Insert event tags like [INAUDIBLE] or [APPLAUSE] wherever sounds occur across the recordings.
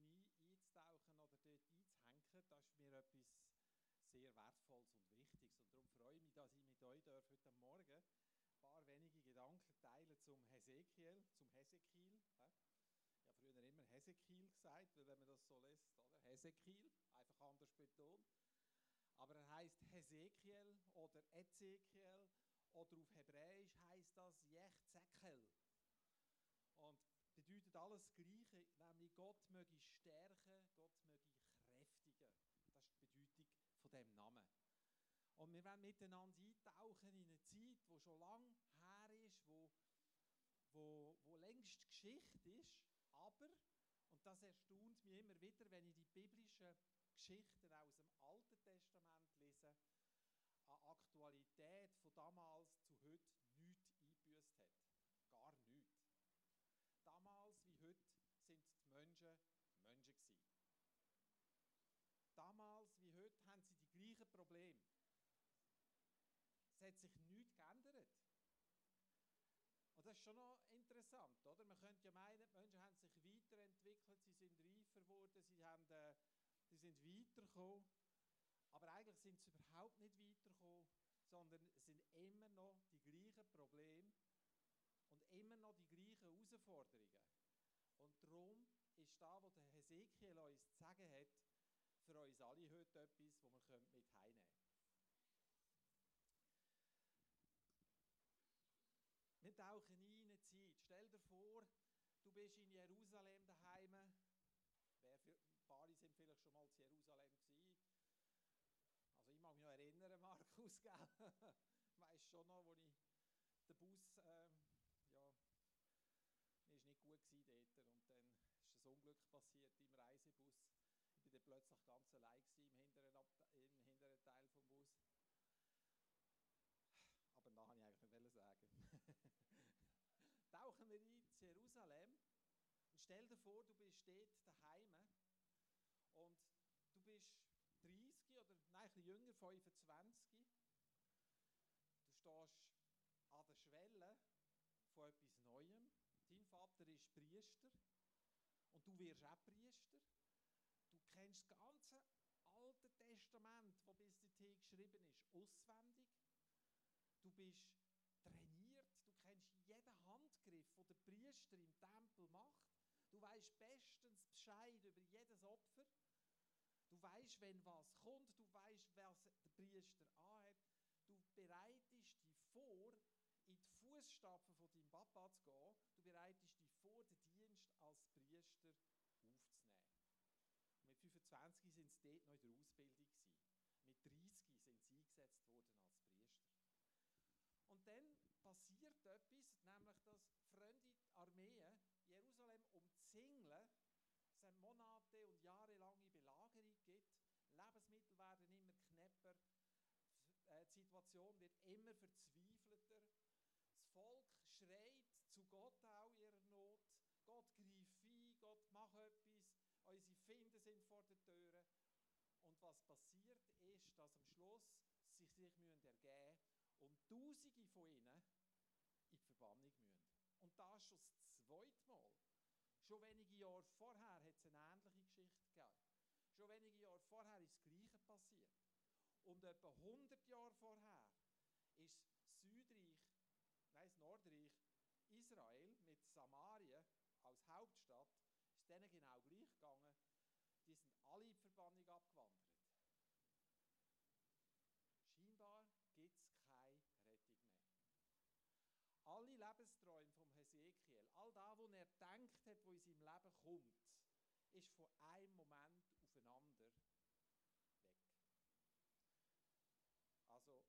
drin einzutauchen oder dort einzuhängen, das ist mir etwas sehr Wertvolles und Wichtiges. Und darum freue ich mich, dass ich mit euch darf heute Morgen ein paar wenige Gedanken teilen zum Hesekiel, zum Hesekiel. Ich habe früher immer Hesekiel gesagt, weil wenn man das so lässt, oder? Hesekiel, einfach anders betont. Aber er heißt Hesekiel oder Ezekiel oder auf Hebräisch heißt das Jechzekel. Bedeutet alles Gleiche, nämlich Gott möge stärken, Gott möge kräftigen. Das ist die Bedeutung von dem Namen. Und wir werden miteinander eintauchen in eine Zeit, wo schon lang her ist, wo, wo, wo längst Geschichte ist, aber, und das erstaunt mich immer wieder, wenn ich die biblischen Geschichten aus dem Alten Testament lese, an Aktualität von damals zu heute nichts eingebüßt hat. Gar nichts. Damals wie heute sind die Menschen Menschen gewesen. Damals wie heute haben sie die Probleme. Es hat sich nichts geändert. Und das ist schon noch interessant, oder? Man könnte ja meinen, die Menschen haben sich weiterentwickelt, sie sind reifer geworden, sie, haben, äh, sie sind weitergekommen. Aber eigentlich sind sie überhaupt nicht weitergekommen, sondern es sind immer noch die gleichen Probleme und immer noch die gleichen Herausforderungen. Und darum ist da, was der Hesekiel uns zu sagen hat, für uns alle heute etwas, was wir mit heimnehmen können. Wir tauchen in eine Zeit. Stell dir vor, du bist in Jerusalem daheim. Wer für, ein paar sind vielleicht schon mal in Jerusalem gewesen. Also ich mag mich noch erinnern, [LAUGHS] Markus, gell? weiß schon noch, wo ich den Bus, ähm, ja, mir war nicht gut dort und dann ist ein Unglück passiert im Reisebus. Plötzlich ganz allein im hinteren, im hinteren Teil des Bus. Aber da wollte ich eigentlich nicht sagen. [LAUGHS] Tauchen wir in Jerusalem und stell dir vor, du bist dort daheim und du bist 30 oder nein, ein bisschen jünger, 25. Du stehst an der Schwelle von etwas Neuem. Dein Vater ist Priester und du wirst auch Priester. Kennst das ganze Alte Testament, das bis dahin geschrieben ist, auswendig. Du bist trainiert, du kennst jeden Handgriff, den der Priester im Tempel macht. Du weißt bestens Bescheid über jedes Opfer. Du weißt, wenn was kommt, du weißt, was der Priester anhat. Du bereitest dich vor, in die Fußstapfen von deinem Papa zu gehen. Du bereitest dich vor, den Dienst als Priester aufzunehmen. Und mit 25 sind sie dort noch in der Ausbildung. Gewesen. Mit 30 sind sie eingesetzt worden als Priester. Und dann passiert etwas, nämlich dass fremde Armeen Jerusalem umzingeln, es eine Monate und jahrelange Belagerung gibt, Lebensmittel werden immer knapper, die Situation wird immer verzweifelter, das Volk schreit zu Gott auch ihrer Not, Gott greift ein, Gott macht etwas, unsere Finden sind vor der Tür. Was passiert ist, dass am Schluss sich sich müssen ergeben und Tausende von ihnen in die Verbannung müssen. Und das schon das zweite Mal. Schon wenige Jahre vorher hat es eine ähnliche Geschichte gegeben. Schon wenige Jahre vorher ist das Gleiche passiert. Und etwa 100 Jahre vorher ist Südreich, nein, das Nordreich, Israel mit Samarien als Hauptstadt, ist denen genau gleich gegangen. Die sind alle in die Verbannung abgewandert. Scheinbar gibt es keine Rettung mehr. Alle Lebensträume vom Hesekiel, all das, was er denkt hat, was in seinem Leben kommt, ist von einem Moment aufeinander weg. Also,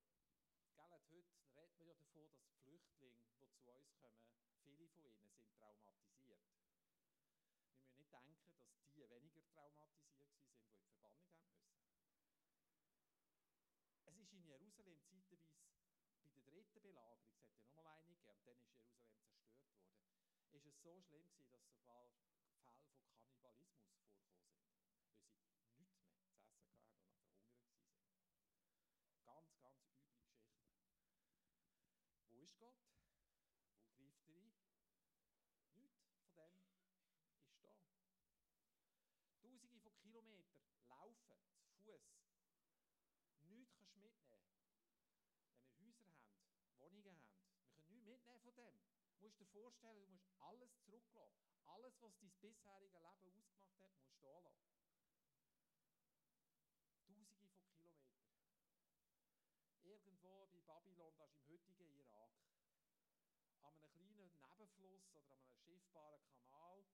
gell, heute redet man ja davon, dass die Flüchtlinge, die zu uns kommen, viele von ihnen sind traumatisiert. Wir müssen nicht denken, dass die weniger traumatisiert sind, die in die Verbannung haben müssen. Es ist in Jerusalem zeitweise bei der dritten Belagerung, es hat ja nochmal eine gegeben, und dann ist Jerusalem zerstört worden, ist es so schlimm gewesen, dass sogar Fälle von Kannibalismus vorgekommen sind, weil sie nichts mehr zu essen hatten und verhungert sind. Ganz, ganz üble Geschichten. Wo ist Gott? Wo greift er ein? Nichts von dem ist da. Kilometer laufen, zu Fuß, nichts kannst mitnehmen. Wenn wir Häuser haben, Wohnungen haben, wir können nichts mitnehmen von dem. Du musst dir vorstellen, du musst alles zurücklassen. Alles, was dein bisherige Leben ausgemacht hat, musst du da lassen. Tausende von Kilometern. Irgendwo bei Babylon, das ist im heutigen Irak, an einem kleinen Nebenfluss oder an einem schiffbaren Kanal.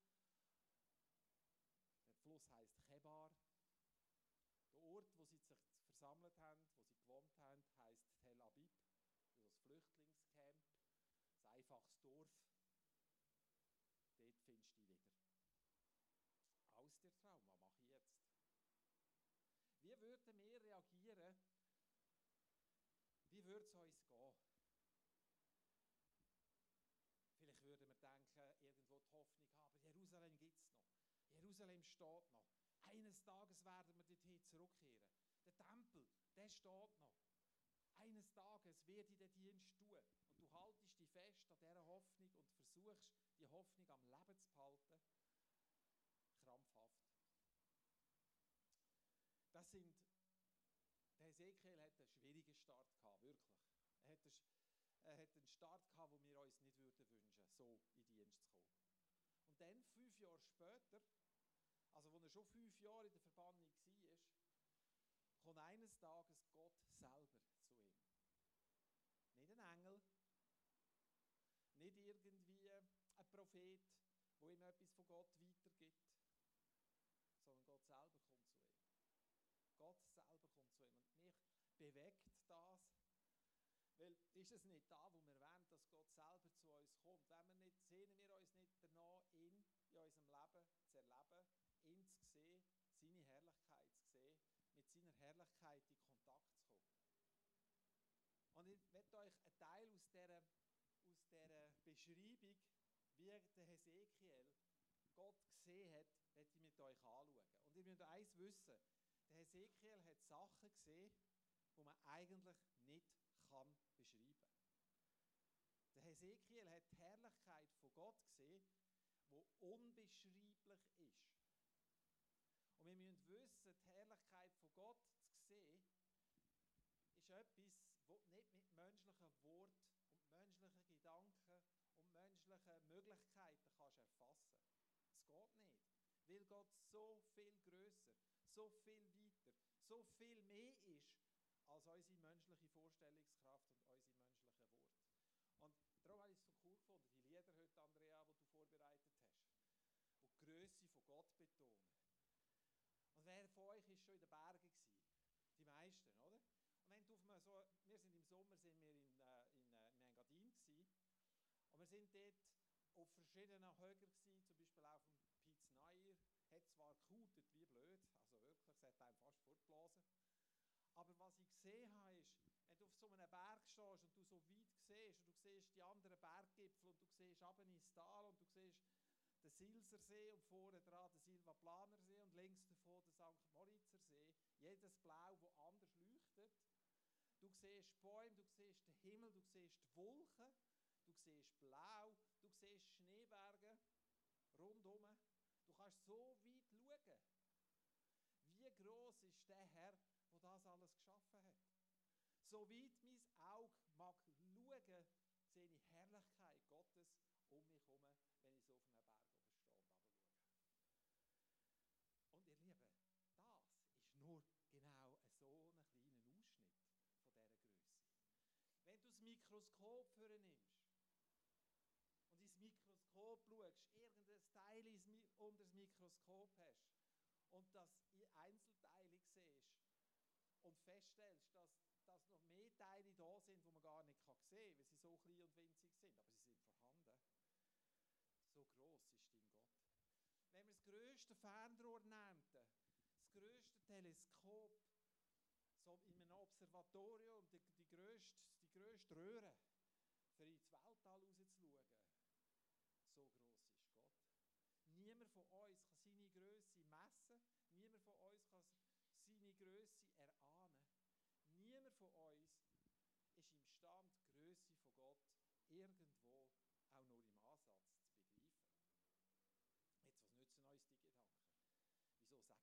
Der Fluss heißt Chebar. Der Ort, wo sie sich versammelt haben, wo sie gewohnt haben, heißt Tel Aviv, also das Flüchtlingscamp, ein einfaches Dorf. Dort findest du dich wieder. Aus der Traum, was mache ich jetzt? Wie würden wir reagieren? Wie würde es uns gehen? Vielleicht würden wir denken, irgendwo die Hoffnung haben, Jerusalem gibt es noch. Jerusalem steht noch. Eines Tages werden wir dorthin zurückkehren. Der Tempel, der steht noch. Eines Tages werde ich den Dienst tun. Fest an dieser Hoffnung und versuchst, die Hoffnung am Leben zu behalten. Krampfhaft. Das sind, der Ezekiel hat einen schwierigen Start gehabt, wirklich. Er hat, einen, er hat einen Start gehabt, den wir uns nicht würden wünschen, so in Dienst zu kommen. Und dann, fünf Jahre später, also als er schon fünf Jahre in der Verbannung war, kommt eines Tages Gott selber zu ihm. Nicht ein Engel, nicht irgendwie ein Prophet, wo ihm etwas von Gott weitergibt, sondern Gott selber kommt zu ihm. Gott selber kommt zu ihm. Und mich bewegt das, weil ist es nicht da, wo wir wollen, dass Gott selber zu uns kommt. Wenn wir nicht, sehnen wir uns nicht danach, ihn in unserem Leben zu erleben, ihn zu sehen, seine Herrlichkeit zu sehen, mit seiner Herrlichkeit in Kontakt zu kommen. Und ich möchte euch einen Teil aus dieser, aus dieser Beschreibung, wie der Hesekiel Gott gesehen hat, möchte ich mit euch anschauen. Und ihr müsst eins wissen, der Hesekiel hat Sachen gesehen, die man eigentlich nicht kann beschreiben kann. Der Hesekiel hat die Herrlichkeit von Gott gesehen, die unbeschreiblich ist. Und wir müssen wissen, die Herrlichkeit von Gott zu sehen, ist etwas, was nicht mit menschlichen Worten und menschlichen Gedanken menschlichen Möglichkeiten kannst erfassen. Es geht nicht, weil Gott so viel größer, so viel weiter, so viel mehr ist als unsere menschliche Vorstellungskraft und unsere menschlichen Worte. Und darum habe ich es so cool gefunden, die Lieder heute, Andrea, die du vorbereitet hast, die die Größe von Gott betonen. Und wer von euch ist schon in den Bergen gewesen? Die meisten, oder? Und wenn du auf so, wir sind im Sommer sind wir in, in, äh, in Engadin gewesen, und wir sind dort auf verschiedenen Höhen gewesen, zum Beispiel auf dem Piz Neuer, hat zwar gekutet wie blöd, also wirklich, es hat einem fast fortgeblasen. Aber was ich gesehen habe, ist, wenn du auf so einem Berg stehst und du so weit siehst und du siehst die anderen Berggipfel und du siehst runter ins Tal und du siehst den Silsersee und vorne dran den Silvaplanersee und links davon den St. Moritzer See. Jedes Blau, wo anders leuchtet. Du siehst Bäume, du siehst den Himmel, du siehst die Wolken, Blau, du siehst Schneeberge rundum. Du kannst so weit schauen. Wie groß ist der Herr, der das alles geschaffen hat? So weit mein Auge mag schauen, sehe ich Herrlichkeit Gottes um mich herum, wenn ich so auf einem Berg stehe und runterschaue. Und ihr Lieben, das ist nur genau so ein kleiner Ausschnitt von dieser Größe. Wenn du das Mikroskop nimmst und ins Mikroskop schaust, irgendein Teil unter das Mikroskop hast und das in Einzelteile siehst und feststellst, dass, dass noch mehr Teile da sind, die man gar nicht sehen kann, weil sie so klein und winzig sind, aber sie sind vorhanden. So groß ist dein Gott. Wenn wir das größte Fernrohr nehmen, das größte Teleskop, so in einem Observatorium, die, die, grösste, die grösste Röhre, für ins Weltall rauszuschauen, so groß ist Gott. Niemand von uns kann seine Größe messen, niemand von uns kann seine Größe erahnen. Niemand von uns ist imstande, die Größe von Gott irgendwo auch nur im Ansatz zu begreifen. Jetzt, was nützen uns die Gedanken?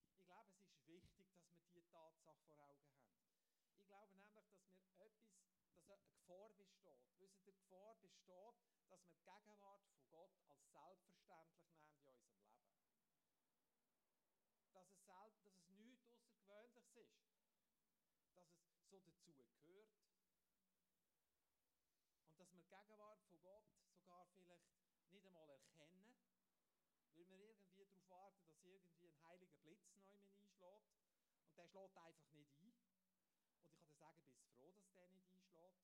Wieso sage ich das? wichtig, dass wir diese Tatsache vor Augen haben. Ich glaube nämlich, dass wir etwas, dass eine Gefahr besteht. Wisst ihr, die Gefahr besteht, dass wir die Gegenwart von Gott als selbstverständlich nehmen in Leben. Dass es, selbst, dass es nichts Außergewöhnliches ist. Dass es so dazu gehört. Und dass wir Gegenwart von Gott sogar vielleicht nicht einmal erkennen, weil wir irgendwie darauf warten, dass irgendwie ein heiliger Blitz neu einschlägt. Und der schlägt einfach nicht ein. Und ich kann dir sagen, bist froh, dass der nicht einschlägt.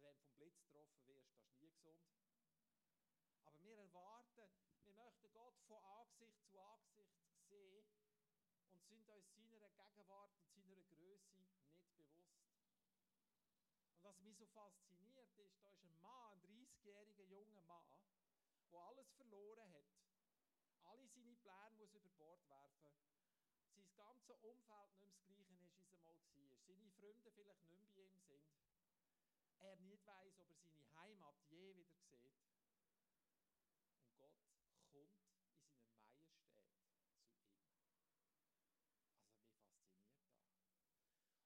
Wenn du vom Blitz getroffen wirst, das ist nie gesund. Aber wir erwarten, wir möchten Gott von Angesicht zu Angesicht sehen und sind uns seiner Gegenwart und seiner Größe nicht bewusst. Und mich so fasziniert ist, da ist ein Mann, ein 30-jähriger junger Mann, der alles verloren hat, alle seine Pläne muss über Bord werfen, sein ganzes Umfeld nicht mehr das gleiche ist, wie es einmal war, seine Freunde vielleicht nicht mehr bei ihm sind, er nicht weiß, ob er seine Heimat je wieder sieht. Und Gott kommt in seiner Majestät zu ihm. Also mich fasziniert das.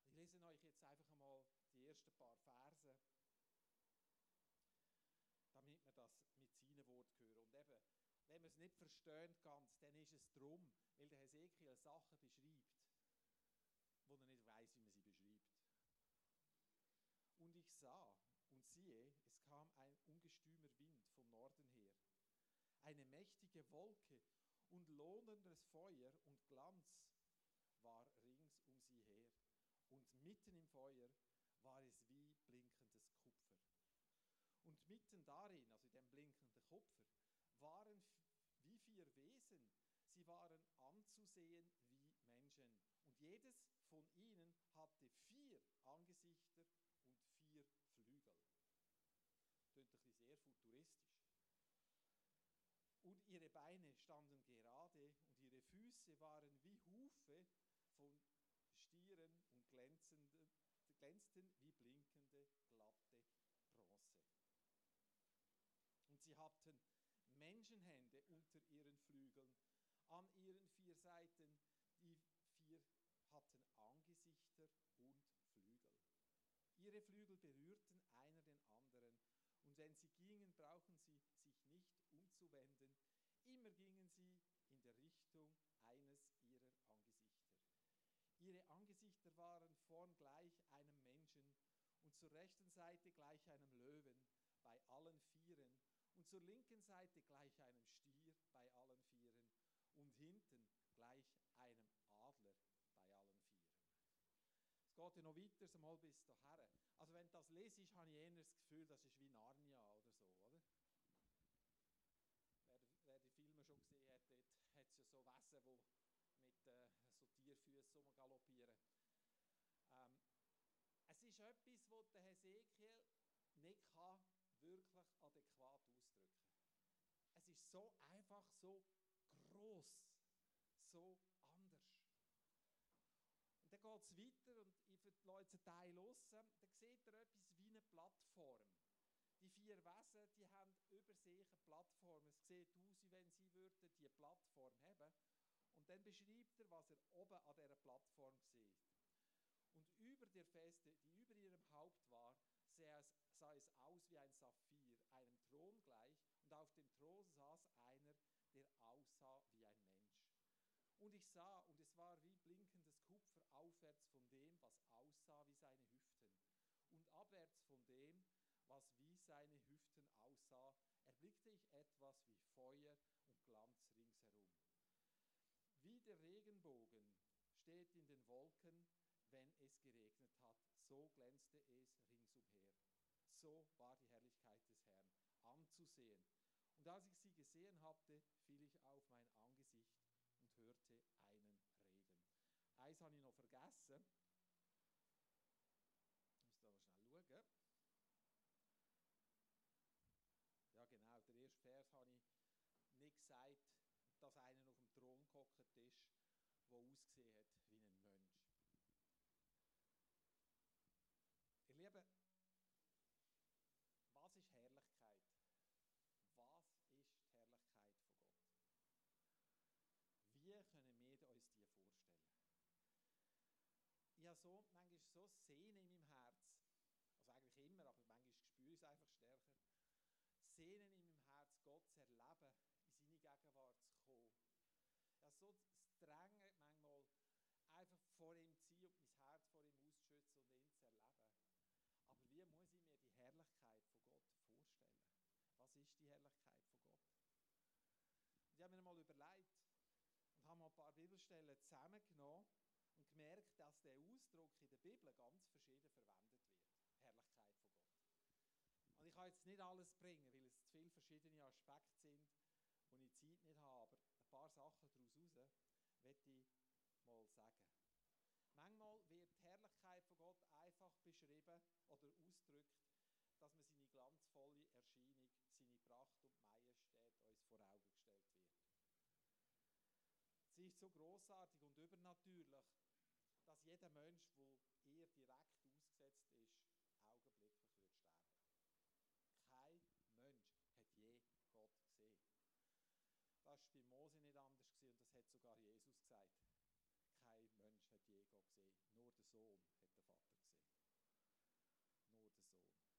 Ich lese euch jetzt einfach einmal die ersten paar Verse, damit wir das mit seinen Worten hören. Und eben, wenn wir es nicht verstehen ganz, dann ist es drum, weil der Hesekiel Sachen beschreibt, wo er nicht weiß, wie man sie beschreibt. Und ich sah und siehe, es kam ein ungestümer Wind vom Norden her, eine mächtige Wolke und lohnendes Feuer und Glanz war rings um sie her. Und mitten im Feuer war es wie blinkendes Kupfer. Und mitten darin, also in dem blinkenden Kupfer, waren wie vier Wesen. Sie waren anzusehen wie Menschen. Und jedes von ihnen hatte vier Angesichter und vier Flügel. Klingt ein bisschen sehr futuristisch. Und ihre Beine standen gerade und ihre Füße waren wie Hufe von Stieren und glänzten wie blinkende, glatte Bronze. Und sie hatten Menschenhände unter ihren Flügeln. An ihren vier Seiten, die vier hatten Angesichter und Flügel. Ihre Flügel berührten einer den anderen, und wenn sie gingen, brauchen sie sich nicht umzuwenden. Immer gingen sie in der Richtung eines ihrer Angesichter. Ihre Angesichter waren vorn gleich einem Menschen und zur rechten Seite gleich einem Löwen bei allen Vieren zur linken Seite gleich einem Stier bei allen Vieren und hinten gleich einem Adler bei allen Vieren. Es geht ja noch weiter, so mal bis daher. Also wenn du das lesest, habe ich eher das Gefühl, das ist wie Narnia oder so, oder? Wer, wer die Filme schon gesehen hat, dort hat es ja so Wesen, die mit äh, so Tierfüßen galoppieren. Ähm, es ist etwas, was der Hesekiel nicht kann wirklich adäquat ausdrücken. Es ist so einfach, so groß, so anders. Und dann geht es weiter und ich verlasse einen Teil raus. Dann sieht er etwas wie eine Plattform. Die vier Wesen, die haben über sich eine Plattform. Es sieht aus, wie wenn sie würden die Plattform haben. Und dann beschreibt er, was er oben an dieser Plattform sieht. Und über der Feste, die über ihrem Haupt war, sah es, sah es wie ein Saphir, einem Thron gleich, und auf dem Thron saß einer, der aussah wie ein Mensch. Und ich sah, und es war wie blinkendes Kupfer aufwärts von dem, was aussah wie seine Hüften, und abwärts von dem, was wie seine Hüften aussah, erblickte ich etwas wie Feuer und Glanz ringsherum. Wie der Regenbogen steht in den Wolken, wenn es geregnet hat. So glänzte es ringsumher. So war die Herrlichkeit des Herrn anzusehen. Und als ich sie gesehen hatte, fiel ich auf mein Angesicht und hörte einen reden. Eins habe ich noch vergessen. Ich muss da noch schnell schauen. Ja, genau, der erste Vers habe ich nicht gesagt, dass einer auf dem Thron gehockt ist, der ausgesehen hat wie ein Mensch. Ihr Lieben, was ist Herrlichkeit? Was ist die Herrlichkeit von Gott? Wie können wir uns die vorstellen? So Sehne in meinem Herz, also eigentlich immer, aber manchmal spüre ich es einfach stärker, Sehnen in meinem Herz, Gott zu erleben, in seine Gegenwart zu kommen. Ja, so das Drängen manchmal, einfach vor ihm sein und mein Herz vor ihm auszuschützen und ihn zu erleben. Aber wie muss ich mir die Herrlichkeit von Gott vorstellen? Was ist die Herrlichkeit von Gott? Und ich habe mir mal überlegt und habe mal ein paar Bibelstellen zusammengenommen gemerkt, dass der Ausdruck in der Bibel ganz verschieden verwendet wird. Herrlichkeit von Gott. Und ich kann jetzt nicht alles bringen, weil es zu viele verschiedene Aspekte sind, wo ich Zeit nicht habe, aber ein paar Sachen daraus heraus möchte ich mal sagen. Manchmal wird die Herrlichkeit von Gott einfach beschrieben oder ausgedrückt, dass man seine glanzvolle Erscheinung, seine Pracht und Majestät uns vor Augen gestellt wird. Sie ist so großartig und übernatürlich, dass jeder Mensch, der ihr direkt ausgesetzt ist, augenblicklich wird sterben. Kein Mensch hat je Gott gesehen. Das war bei Mose nicht anders und das hat sogar Jesus gesagt. Kein Mensch hat je Gott gesehen. Nur der Sohn hat den Vater gesehen. Nur der Sohn.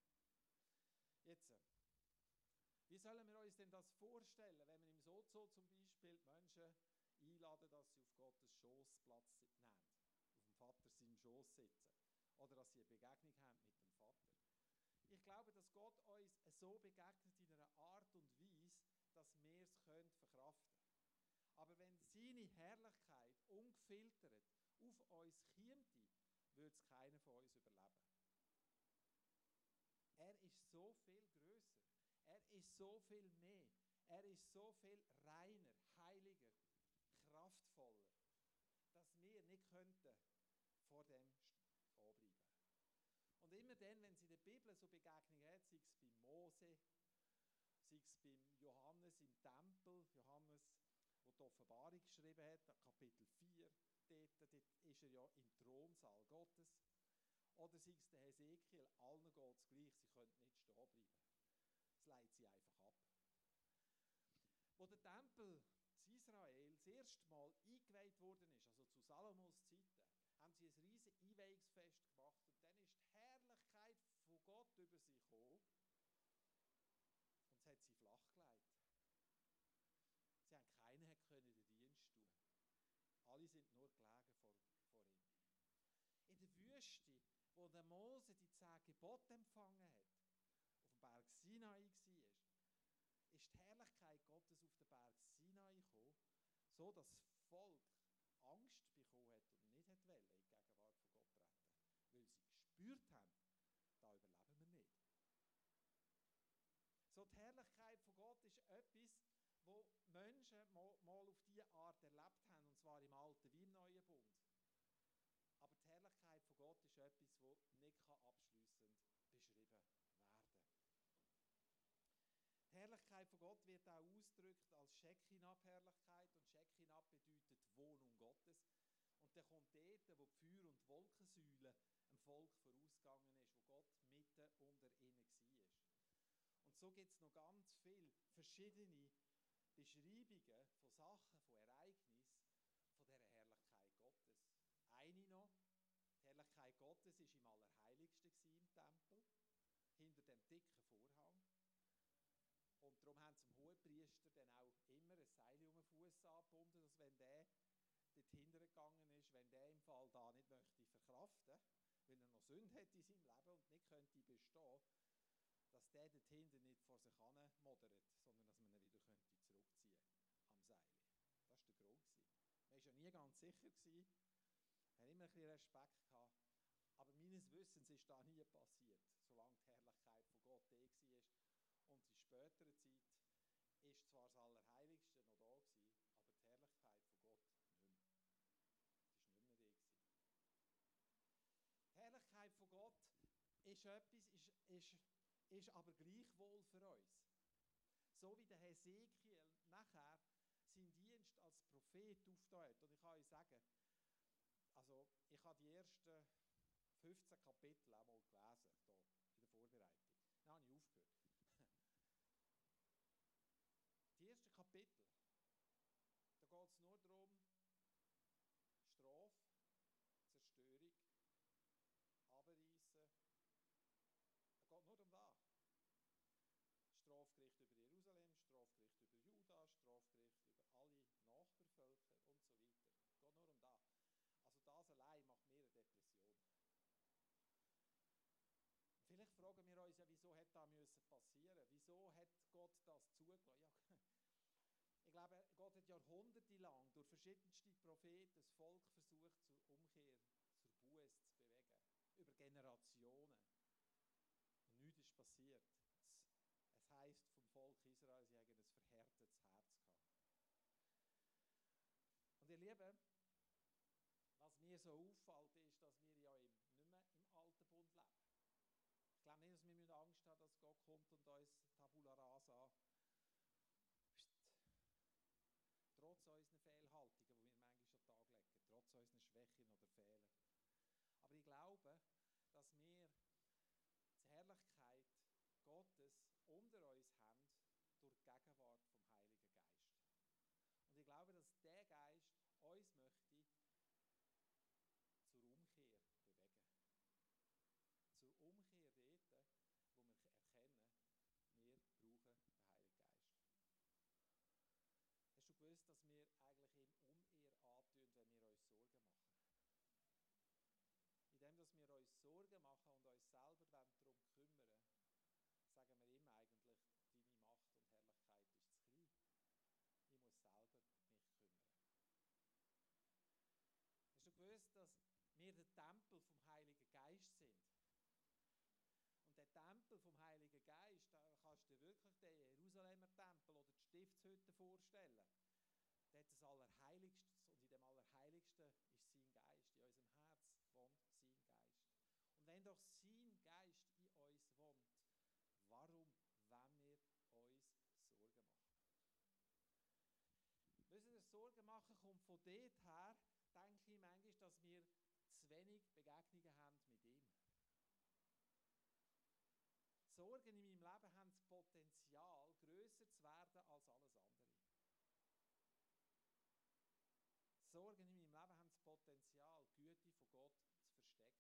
Jetzt, äh, wie sollen wir uns denn das vorstellen, wenn wir im Sozo zum Beispiel die Menschen einladen, dass sie auf Gottes Schoßplatz nehmen, Vater seinen Schoß sitzen oder dass sie eine Begegnung haben mit dem Vater. Ich glaube, dass Gott uns so begegnet in einer Art und Weise, dass wir es können verkraften Aber wenn seine Herrlichkeit ungefiltert auf uns käme, würde es keiner von uns überleben. Er ist so viel größer. Er ist so viel mehr. Er ist so viel reiner, heiliger, kraftvoller, dass wir nicht könnten vor dem anbleiben. Und immer dann, wenn sie in der Bibel so Begegnungen hat, sei es bei Mose, sei es beim Johannes im Tempel, Johannes, wo die Offenbarung geschrieben hat, Kapitel 4, dort, dort ist er ja im Thronsaal Gottes. Oder sei es der Hesekiel, allen geht es gleich, sie können nicht stehen bleiben. Es leitet sie einfach ab. Wo der Tempel in Israel das erste Mal eingeweiht worden ist, also zu Salomos haben sie ein riesiges Einweihungsfest gemacht und dann ist die Herrlichkeit von Gott über sie gekommen und es hat sie flachgelegt. Sie haben keinen können den Dienst tun. Alle sind nur gelegen vor, vor ihm. In der Wüste, wo der Mose die zehn Gebote empfangen hat, auf dem Berg Sinai war, ist die Herrlichkeit Gottes auf den Berg Sinai gekommen, so dass das Volk Angst bekommen hat und nicht hat wollen, in die Gegenwart von Gott treten. Weil sie gespürt haben, da überleben wir nicht. So die Herrlichkeit von Gott ist etwas, wo Menschen mal, mal auf diese Art erlebt haben, und zwar im Alten wie im Neuen Bund. Aber die Herrlichkeit von Gott ist etwas, das nicht abschließend beschrieben werden kann. Die Herrlichkeit von Gott wird auch ausgedrückt als Shekinah-Herrlichkeit und Shekinah bedeutet Wohnung Gottes. Und dann kommt dort, wo die Feuer- und Wolkensäule Volk vorausgegangen ist, wo Gott mitten unter ihnen war. Und so gibt es noch ganz viele verschiedene Beschreibungen von Sachen, von Ereignissen, von dieser Herrlichkeit Gottes. Eine noch, die Herrlichkeit Gottes war im Allerheiligsten im Tempel, hinter dem dicken Vorhang. Und darum haben dem Hohepriester dann auch immer ein Seil um den Fuß angebunden, dass wenn der dort hintergegangen ist, wenn der im Fall da nicht möchte verkraften, er noch Sünde hat in seinem Leben und nicht könnte bestehen, dass der dort hinten nicht vor sich hin modert, sondern dass man ihn wieder könnte zurückziehen am Seil. Das war der Grund. Man war ja nie ganz sicher. Gewesen. Hat immer ein bisschen Respekt gehabt. Aber meines Wissens ist das nie passiert, solange die Herrlichkeit von Gott da war und in späterer Zeit ist zwar das Allerheiligste noch da gewesen, aber die Herrlichkeit von Gott nicht mehr. Es war nicht mehr da. Gewesen. Die Herrlichkeit von Gott ist etwas, ist, ist, ist aber gleichwohl für uns. So wie der Hesekiel nachher seinen Dienst als Prophet aufgetan Und ich kann euch sagen, also ich habe die ersten 15 Kapitel einmal gelesen, hier in der Vorbereitung. Dann habe ich aufgehört. [LAUGHS] Die ersten Kapitel, Strafgericht über Jerusalem, Strafgericht über Juda, Strafgericht über alle Nachbarvölker und so weiter. Es geht nur um das. Also das allein macht mir eine Depression. Vielleicht fragen wir uns ja, wieso hätte das müssen passieren? Wieso hat Gott das zugelassen? Ja, [LAUGHS] ich glaube, Gott hat jahrhundertelang durch verschiedenste Propheten das Volk versucht zur Umkehr Lieben, was mir so auffällt, ist, dass wir ja im, nicht mehr im alten Bund leben. Ich glaube nicht, dass wir Angst haben, dass Gott kommt und uns Tabula Rasa trotz unseren Fehlhaltungen, die wir manchmal schon Tag legen, trotz unseren Schwächen oder Fehlern. Aber ich glaube, dass wir die Herrlichkeit Gottes unter uns haben durch die Gegenwart vom Heiligen Geist. Und ich glaube, dass der Geist uns möchte zur Umkehr bewegen. Zur Umkehr dort, wo wir erkennen, wir brauchen den Heiligen Geist. Hast du gewusst, dass wir eigentlich ihm Unehr antun, wenn wir uns Sorgen machen? Indem dass wir uns Sorgen machen und uns selber darum kümmern, sagen wir ihm eigentlich, deine Macht und Herrlichkeit ist zu klein. Ich muss selber mich kümmern. Hast du gewusst, dass wir der Tempel vom Heiligen Geist sind? Und der Tempel vom Heiligen Geist, da kannst du dir wirklich den Jerusalemer Tempel oder die Stiftshütte vorstellen. Der hat das Allerheiligstes und in dem Allerheiligsten ist sein Geist. In unserem Herz wohnt sein Geist. Und wenn doch sein Geist in uns wohnt, warum wenn wir uns Sorgen machen? Müssen wir Sorgen machen, kommt von dort her, denke ich manchmal, dass wir zu wenig Begegnungen haben mit ihm. Sorgen in meinem Leben haben das Potenzial, größer zu werden als alles andere. Sorgen in meinem Leben haben das Potenzial, die Güte von Gott zu verstecken.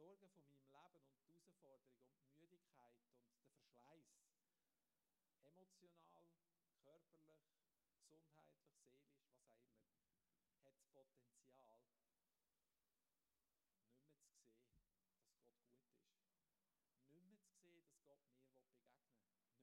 Sorgen von meinem Leben und die Herausforderung und die Müdigkeit und der Verschleiß, emotional, körperlich, gesundheitlich, seelisch, was auch immer, hat das Potenzial, nicht mehr zu sehen, dass Gott gut ist.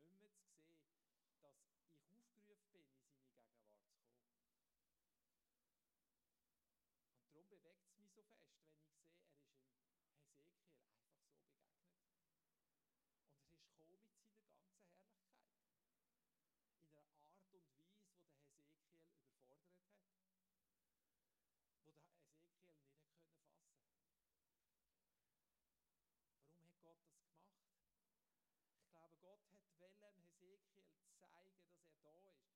Nicht mehr zu sehen, dass Gott mir begegnen will. Nicht mehr zu sehen, dass ich aufgerufen bin, in seine Gegenwart zu kommen. Und darum bewegt es mich so fest, wenn ich sehe, er ist im Hesekiel einfach so begegnet. Und er ist gekommen mit seiner ganzen Herrlichkeit. In einer Art und Weise, wo der Hesekiel überfordert hat. Wo der Hesekiel nicht hat können fassen Warum hat Gott das gemacht? Ich glaube, Gott hat dem Hesekiel zeigen, dass er da ist.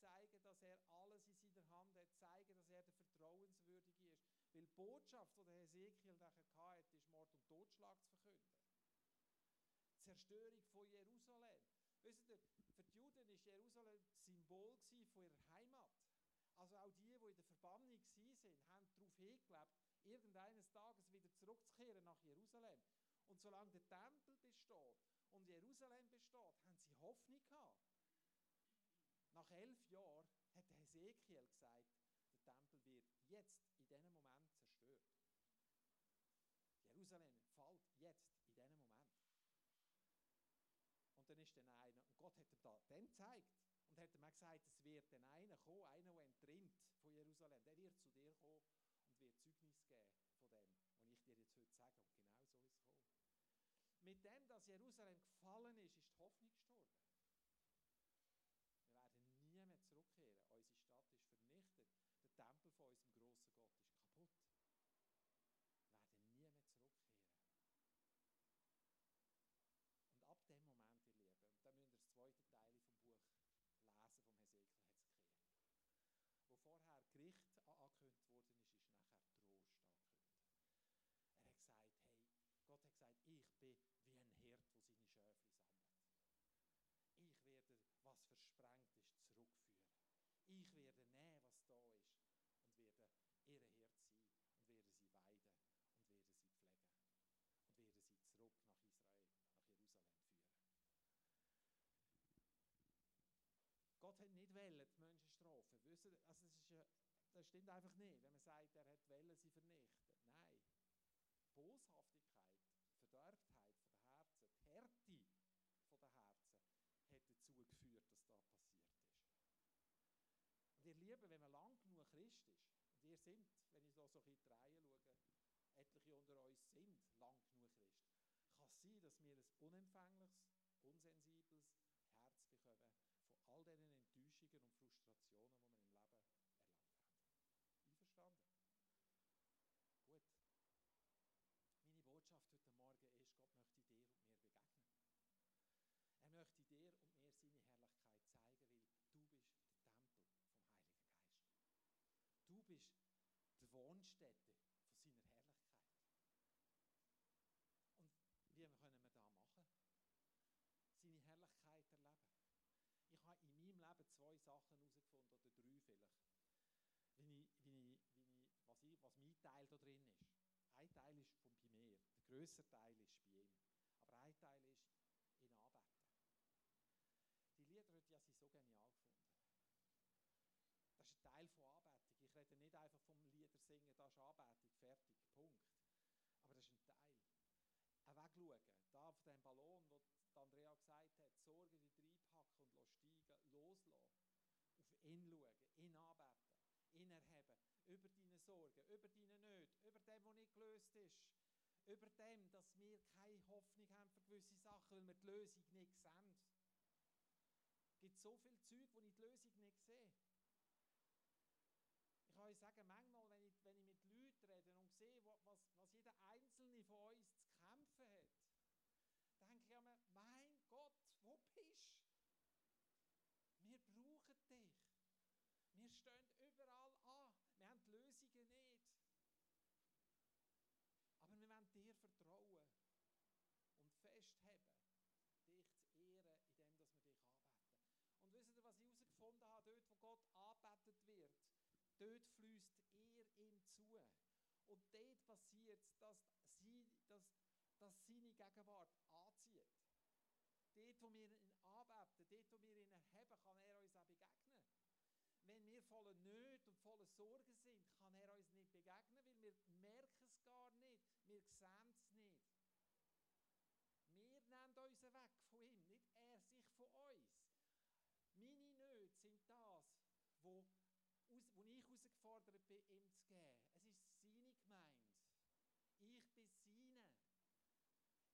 Zeigen, dass er alles in seiner Hand hat. Zeigen, dass er der Vertrauenswürdige ist. Weil die Botschaft, die Hesekiel nachher hatte, ist Mord und Totschlag zu verkünden. Zerstörung von Jerusalem. Wisst ihr, für die Juden war Jerusalem Symbol von ihrer Heimat. Also auch die, die in der Verbannung waren, haben darauf hingelebt, irgendeines Tages wieder zurückzukehren nach Jerusalem. Und solange der Tempel besteht und Jerusalem besteht, haben sie Hoffnung gehabt. Nach elf Jahren hat Hesekiel gesagt, der Tempel wird jetzt in diesem Moment zerstört. Jerusalem fällt jetzt in diesem Moment. Und dann ist dann einer, und Gott hat ihm da dann gezeigt, und hat ihm auch gesagt, es wird dann einer kommen, einer, der entrinnt von Jerusalem, der wird zu dir kommen und wird Zeugnis geben von dem, was ich dir jetzt heute sage. Und genau so ist es gekommen. Mit dem, dass Jerusalem gefallen ist, ist die Hoffnung gestorben. Wir werden nie mehr zurückkehren. Unsere Stadt ist vernichtet. Der Tempel von unserem grossen Gott ist Wissen, also das, ist, das stimmt einfach nicht, wenn man sagt, er hat Wellen sie vernichten. Nein. Boshaftigkeit, Verderbtheit von der Herzen, die Härte von der Herzen hat dazu geführt, dass das passiert ist. Und ihr Lieben, wenn man lang genug Christ ist, und ihr sind, wenn ich da so ein bisschen schaue, etliche unter uns sind lang genug Christ, kann es sein, dass wir ein unempfängliches, unsensibles, die Wohnstätte von seiner Herrlichkeit. Und wie können wir das machen? Seine Herrlichkeit erleben. Ich habe in meinem Leben zwei Sachen herausgefunden, oder drei vielleicht, wie ich, wie ich, wie ich, was, ich, was mein Teil da drin ist. Ein Teil ist von mir, der größere Teil ist bei ihm. Aber ein Teil ist in Anbeten. Die Lieder heute, ich so genial gefunden. Das ist ein Teil von Anbetung. Ich rede nicht einfach vom Lieder singen, das ist Anbetung, fertig, Punkt. Aber das ist ein Teil. Ein Wegschauen, da auf dem Ballon, wo Andrea gesagt hat, Sorgen wieder reinpacken und steigen, loslassen. Auf ihn schauen, ihn anbeten, ihn erheben, über deine Sorgen, über deine Nöte, über dem, was nicht gelöst ist, über dem, dass wir keine Hoffnung haben für gewisse Sachen, weil wir die Lösung nicht sehen. Es gibt so viele Zeug, wo ich die Lösung nicht sehe. Ich kann euch sagen, manchmal, wenn ich, wenn ich mit Leuten rede und sehe, was, was jeder Einzelne von uns zu kämpfen hat, denke ich mir, mein Gott, wo bist du? Wir brauchen dich. Wir stehen überall an. Wir haben die Lösungen nicht. Aber wir wollen dir vertrauen und festheben, dich zu ehren, indem wir dich anbeten. Und wisst ihr, was ich herausgefunden habe? Dort, wo Gott anbetet wird, dort fließt er ihm zu. Und dort passiert es, dass, dass, dass seine Gegenwart anzieht. Dort, wo wir ihn anbeten, dort, wo wir ihn erheben, kann er uns auch begegnen. Wenn wir voller Nöte und voller Sorgen sind, kann er uns nicht begegnen, weil wir merken es gar nicht. Wir sehen es nicht. Wir nehmen uns weg von ihm, nicht er sich von uns. Meine Nöte sind das, wo, wo ich herausgefordert bin, ihm zu geben. Es ist seine Gemeinde. Ich bin seine.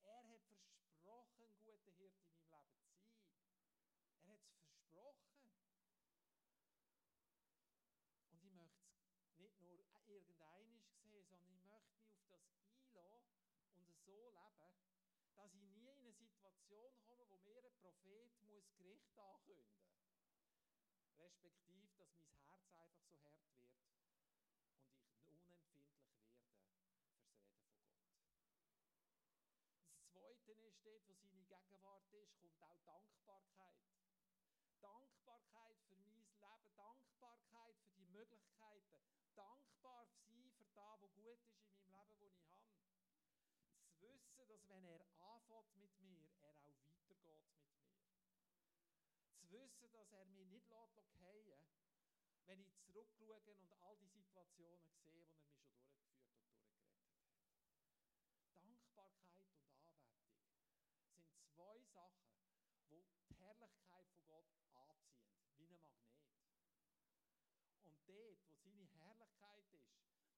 Er hat versprochen, ein guter Hirt in meinem Leben sein. Er hat es versprochen. Und ich möchte es nicht nur irgendeinisch sehen, sondern ich möchte mich auf das einlassen und so leben, dass ich nie in eine Situation komme, wo mir ein Prophet muss Gericht ankündigen muss. Respektive, dass mein Herz einfach so hart wird und ich unempfindlich werde fürs Reden von Gott. Das Zweite ist, dort, wo seine Gegenwart ist, kommt auch Dankbarkeit. Dankbarkeit für mein Leben, Dankbarkeit für die Möglichkeiten, dankbar sein für das, was gut ist in meinem Leben, das ich habe. Zu wissen, dass wenn er anfängt mit mir, er auch weitergeht mit mir. Zu wissen, dass er mich nicht fallen wenn ich zurückschaue und all die Situationen sehe, wo er mich schon durchgeführt und durchgerettet hat. Dankbarkeit und Anbetung sind zwei Sachen, wo die Herrlichkeit von Gott anziehen, wie ein Magnet. Und dort, wo seine Herrlichkeit ist,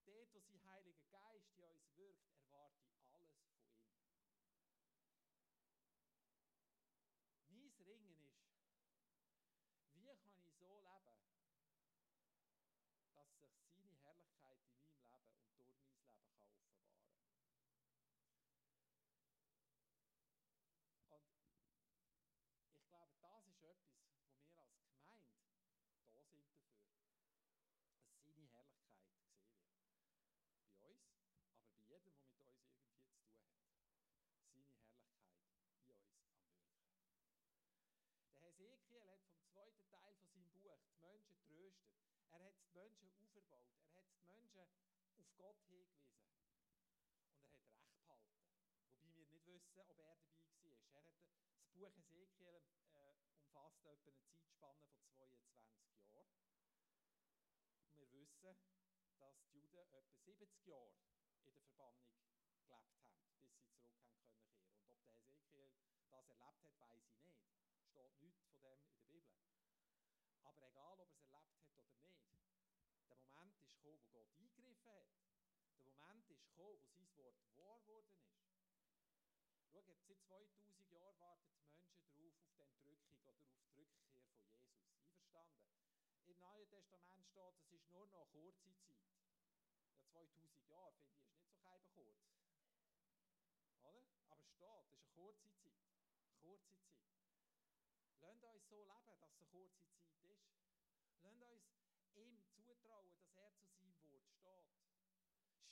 dort, wo sein Heiliger Geist in uns wirkt, erwarte ich alles von ihm. Mein Ringen ist, wie kann ich so leben, dass sich seine Herrlichkeit in meinem Leben und durch mein Leben kann offenbaren kann. ich glaube, das ist etwas, wo wir als Gemeinde da sind dafür, dass seine Herrlichkeit gesehen wird. Bei uns, aber bei jedem, der mit uns irgendwie zu tun hat. Seine Herrlichkeit in uns am Wirken. Der Hesekiel hat vom zweiten Teil von seinem Buch die Menschen tröstet. Er hat die Menschen aufgebaut. Er hat die Menschen auf Gott hingewiesen. Und er hat Recht behalten. Wobei wir nicht wissen, ob er dabei war. Er hat, das Buch Ezekiel äh, umfasst etwa eine Zeitspanne von 22 Jahren. Und wir wissen, dass die Juden etwa 70 Jahre in der Verbannung gelebt haben, bis sie zurück haben können. Und ob der Ezekiel das erlebt hat, weiß ich nicht. Steht nichts von dem in der Bibel. Aber egal, ob er es erlebt hat oder nicht, der Moment, gekommen, wo Gott eingegriffen hat. Der Moment ist gekommen, wo sein Wort wahr geworden ist. Schaut, seit 2000 Jahren warten die Menschen darauf, auf die Entrückung oder auf die Rückkehr von Jesus. Einverstanden? Im Neuen Testament steht, es ist nur noch kurze Zeit. Ja, 2000 Jahre, finde ich, ist nicht so kurz. Oder? Aber es steht, es ist eine kurze Zeit. Kurze Zeit. So leben, dass es eine kurze Zeit ist. Lasst uns ihm zutrauen, dass er zu seinem Wort steht.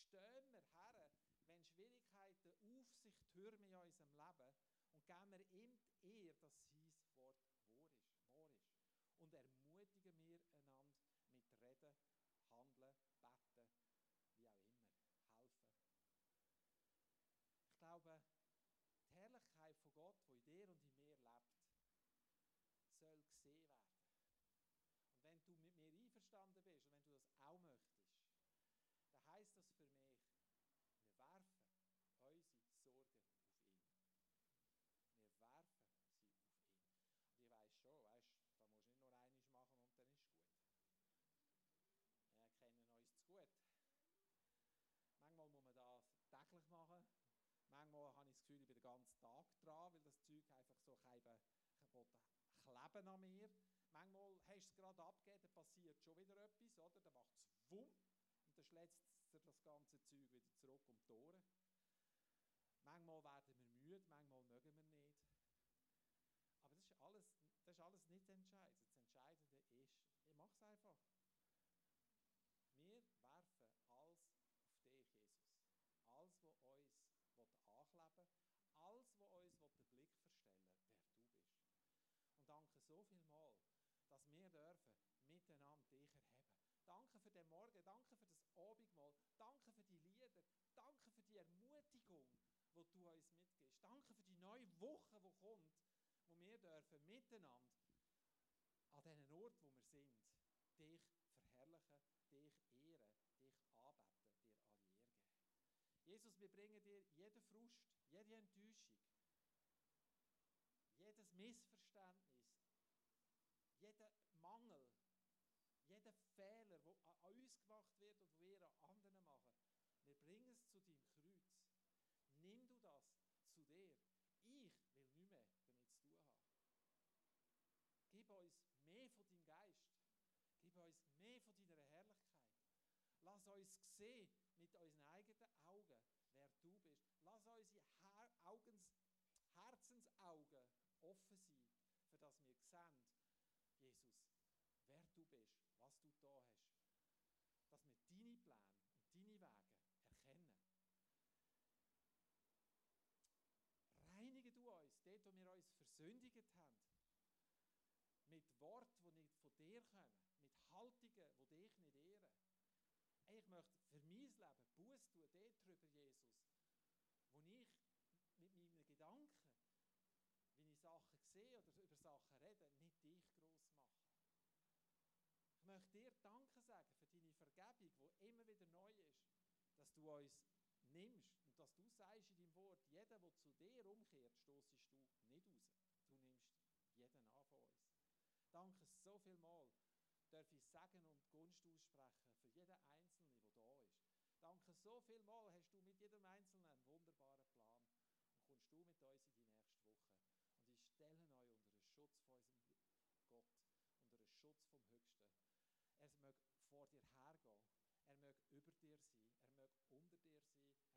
Stehen wir her, wenn Schwierigkeiten auf sich türmen in unserem Leben und geben wir ihm die Ehre, dass sein Wort wahr ist. Wahr ist. Und ermutigen wir einander mit Reden, Handeln, Beten, wie auch immer. Helfen. Ich glaube, die Herrlichkeit von Gott, die in dir und in mir lebt, soll gesehen werden. Und wenn du mit mir einverstanden bist und wenn du das auch möchtest, dann heißt das für mich, wir werfen unsere Sorgen auf ihn. Wir werfen sie auf ihn. Und ich weiß schon, weißt, da musst du nicht nur einiges machen und dann ist es gut. Wir kennen uns zu gut. Manchmal muss man das täglich machen. Manchmal habe ich das Gefühl, ich bin den ganzen Tag dran, weil das Zeug einfach so kleben, kleben an mir. Manchmal hast du es gerade abgegeben, dann passiert schon wieder etwas, oder? Dann macht es wumm und dann schlägt das ganze Zeug wieder zurück um die Ohren. Manchmal werden wir müde, manchmal mögen wir nicht. Aber das ist alles, das ist alles nicht entscheidend. Das Entscheidende ist, ich mache es einfach. Wir werfen alles auf dich, Jesus. Alles, was uns will, alles, was uns den Blick verstellen wer du bist. Und danke so viel mal, dass wir dürfen miteinander dich erheben. Danke für den Morgen, danke für das Abendmahl, danke für die Lieder, danke für die Ermutigung, die du uns mitgibst. Danke für die neue Woche, die kommt, wo wir dürfen miteinander an diesen Ort, wo wir sind, dich verherrlichen, dich ehren, dich anbeten, dir alle Ehre geben. Jesus, wir bringen dir jeden Frust, jede Enttäuschung, jedes Missverständnis, jeden Mangel, jeden Fehler, der an uns gemacht wird und wir an anderen machen, wir bringen es zu deinem Kreuz. Nimm du das zu dir. Ich will nicht mehr damit zu tun haben. Gib uns mehr von deinem Geist. Gib uns mehr von deiner Herrlichkeit. Lass uns sehen mit unseren eigenen Augen, wer du bist. Lass unsere Her Augens Herzensaugen offen sein, für das wir sehen, Jesus, wer du bist, was du da hast. Dass wir deine Pläne und deine Wege erkennen. Reinige du uns, dort, wo wir uns versündigt haben. Mit Worten, die nicht von dir kommen. Mit Haltungen, die dich nicht ehren. Ich möchte für mein Leben Buß tun, dort drüber, Jesus, wo ich mit meinen Gedanken, wie ich Sachen sehe oder über Sachen rede, nicht dich groß mache. Ich möchte dir Danke sagen für deine Vergebung, die immer wieder neu ist, dass du uns nimmst und dass du sagst in deinem Wort, jeder, der zu dir umkehrt, stoßest du nicht raus. Du nimmst jeden an von uns. Danke so viel mal, darf ich Segen und Gunst aussprechen für jeden Einzelnen, der da ist. Danke so viel mal, hast du mit jedem Einzelnen einen wunderbaren Plan und kommst du mit uns in die nächste Woche. Und ich stelle euch unter den Schutz von unserem Gott, unter den Schutz vom Höchsten. Er mag vor dir hergehen, er mag über dir sein, er mag unter dir sein,